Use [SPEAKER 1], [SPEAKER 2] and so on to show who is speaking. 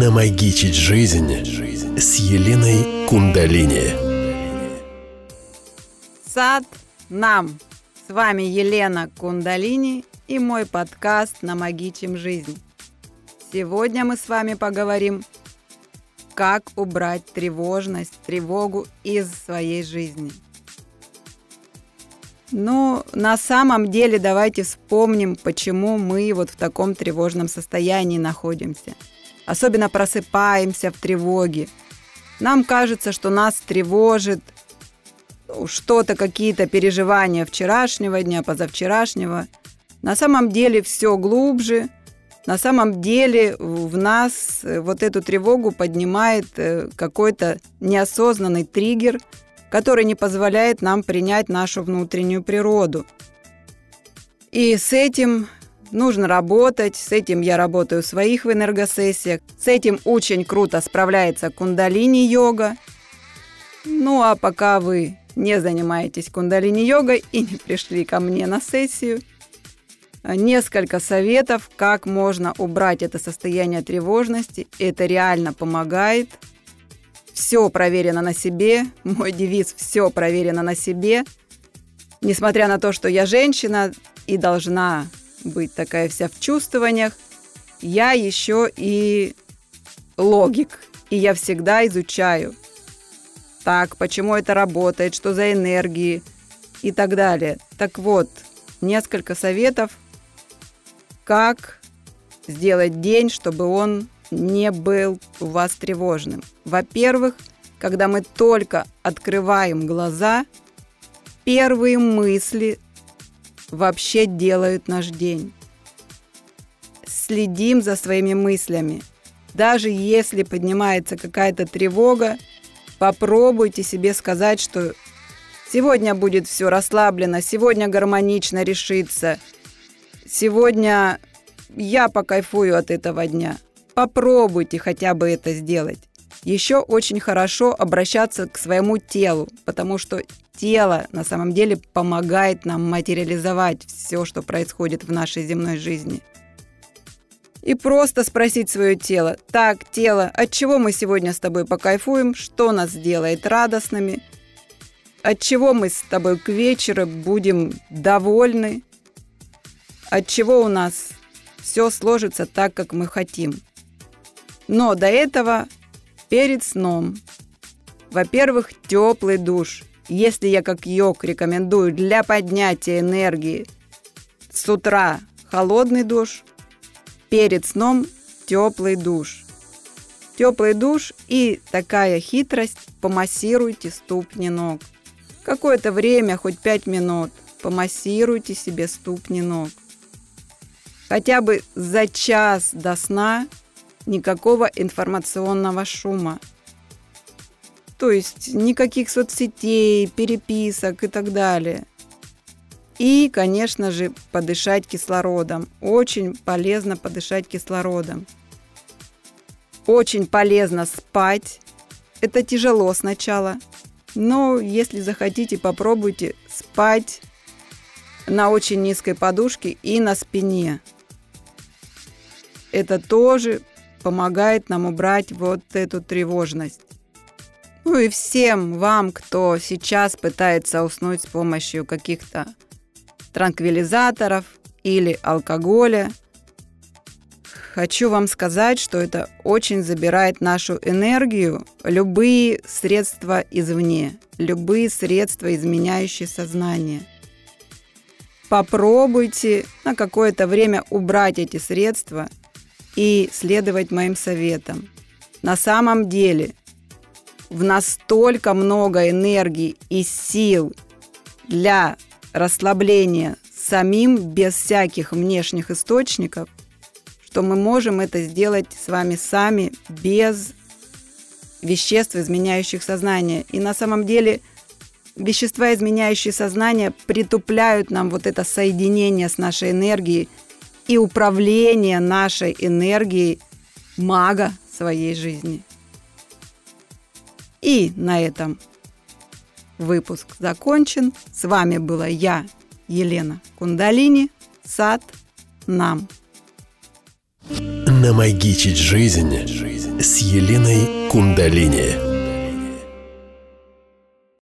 [SPEAKER 1] Намагичить жизнь с Еленой Кундалини.
[SPEAKER 2] Сад нам. С вами Елена Кундалини и мой подкаст «Намагичим жизнь». Сегодня мы с вами поговорим, как убрать тревожность, тревогу из своей жизни. Ну, на самом деле, давайте вспомним, почему мы вот в таком тревожном состоянии находимся – особенно просыпаемся в тревоге. Нам кажется, что нас тревожит что-то, какие-то переживания вчерашнего дня, позавчерашнего. На самом деле все глубже. На самом деле в нас э, вот эту тревогу поднимает э, какой-то неосознанный триггер, который не позволяет нам принять нашу внутреннюю природу. И с этим нужно работать, с этим я работаю в своих в энергосессиях, с этим очень круто справляется кундалини-йога. Ну а пока вы не занимаетесь кундалини-йогой и не пришли ко мне на сессию, несколько советов, как можно убрать это состояние тревожности. Это реально помогает. Все проверено на себе. Мой девиз «Все проверено на себе». Несмотря на то, что я женщина и должна быть такая вся в чувствованиях, я еще и логик, и я всегда изучаю. Так, почему это работает, что за энергии и так далее. Так вот, несколько советов, как сделать день, чтобы он не был у вас тревожным. Во-первых, когда мы только открываем глаза, первые мысли вообще делают наш день. Следим за своими мыслями. Даже если поднимается какая-то тревога, попробуйте себе сказать, что сегодня будет все расслаблено, сегодня гармонично решится, сегодня я покайфую от этого дня. Попробуйте хотя бы это сделать. Еще очень хорошо обращаться к своему телу, потому что тело на самом деле помогает нам материализовать все, что происходит в нашей земной жизни. И просто спросить свое тело, так, тело, от чего мы сегодня с тобой покайфуем, что нас сделает радостными, от чего мы с тобой к вечеру будем довольны, от чего у нас все сложится так, как мы хотим. Но до этого перед сном. Во-первых, теплый душ. Если я как йог рекомендую для поднятия энергии с утра холодный душ, перед сном теплый душ. Теплый душ и такая хитрость – помассируйте ступни ног. Какое-то время, хоть 5 минут, помассируйте себе ступни ног. Хотя бы за час до сна никакого информационного шума – то есть никаких соцсетей, переписок и так далее. И, конечно же, подышать кислородом. Очень полезно подышать кислородом. Очень полезно спать. Это тяжело сначала. Но если захотите, попробуйте спать на очень низкой подушке и на спине. Это тоже помогает нам убрать вот эту тревожность. Ну и всем вам, кто сейчас пытается уснуть с помощью каких-то транквилизаторов или алкоголя, хочу вам сказать, что это очень забирает нашу энергию, любые средства извне, любые средства, изменяющие сознание. Попробуйте на какое-то время убрать эти средства и следовать моим советам. На самом деле в настолько много энергии и сил для расслабления самим без всяких внешних источников, что мы можем это сделать с вами сами без веществ, изменяющих сознание. И на самом деле вещества, изменяющие сознание, притупляют нам вот это соединение с нашей энергией и управление нашей энергией мага своей жизни. И на этом выпуск закончен. С вами была я, Елена Кундалини. Сад нам.
[SPEAKER 1] Намагичить жизнь с Еленой Кундалини.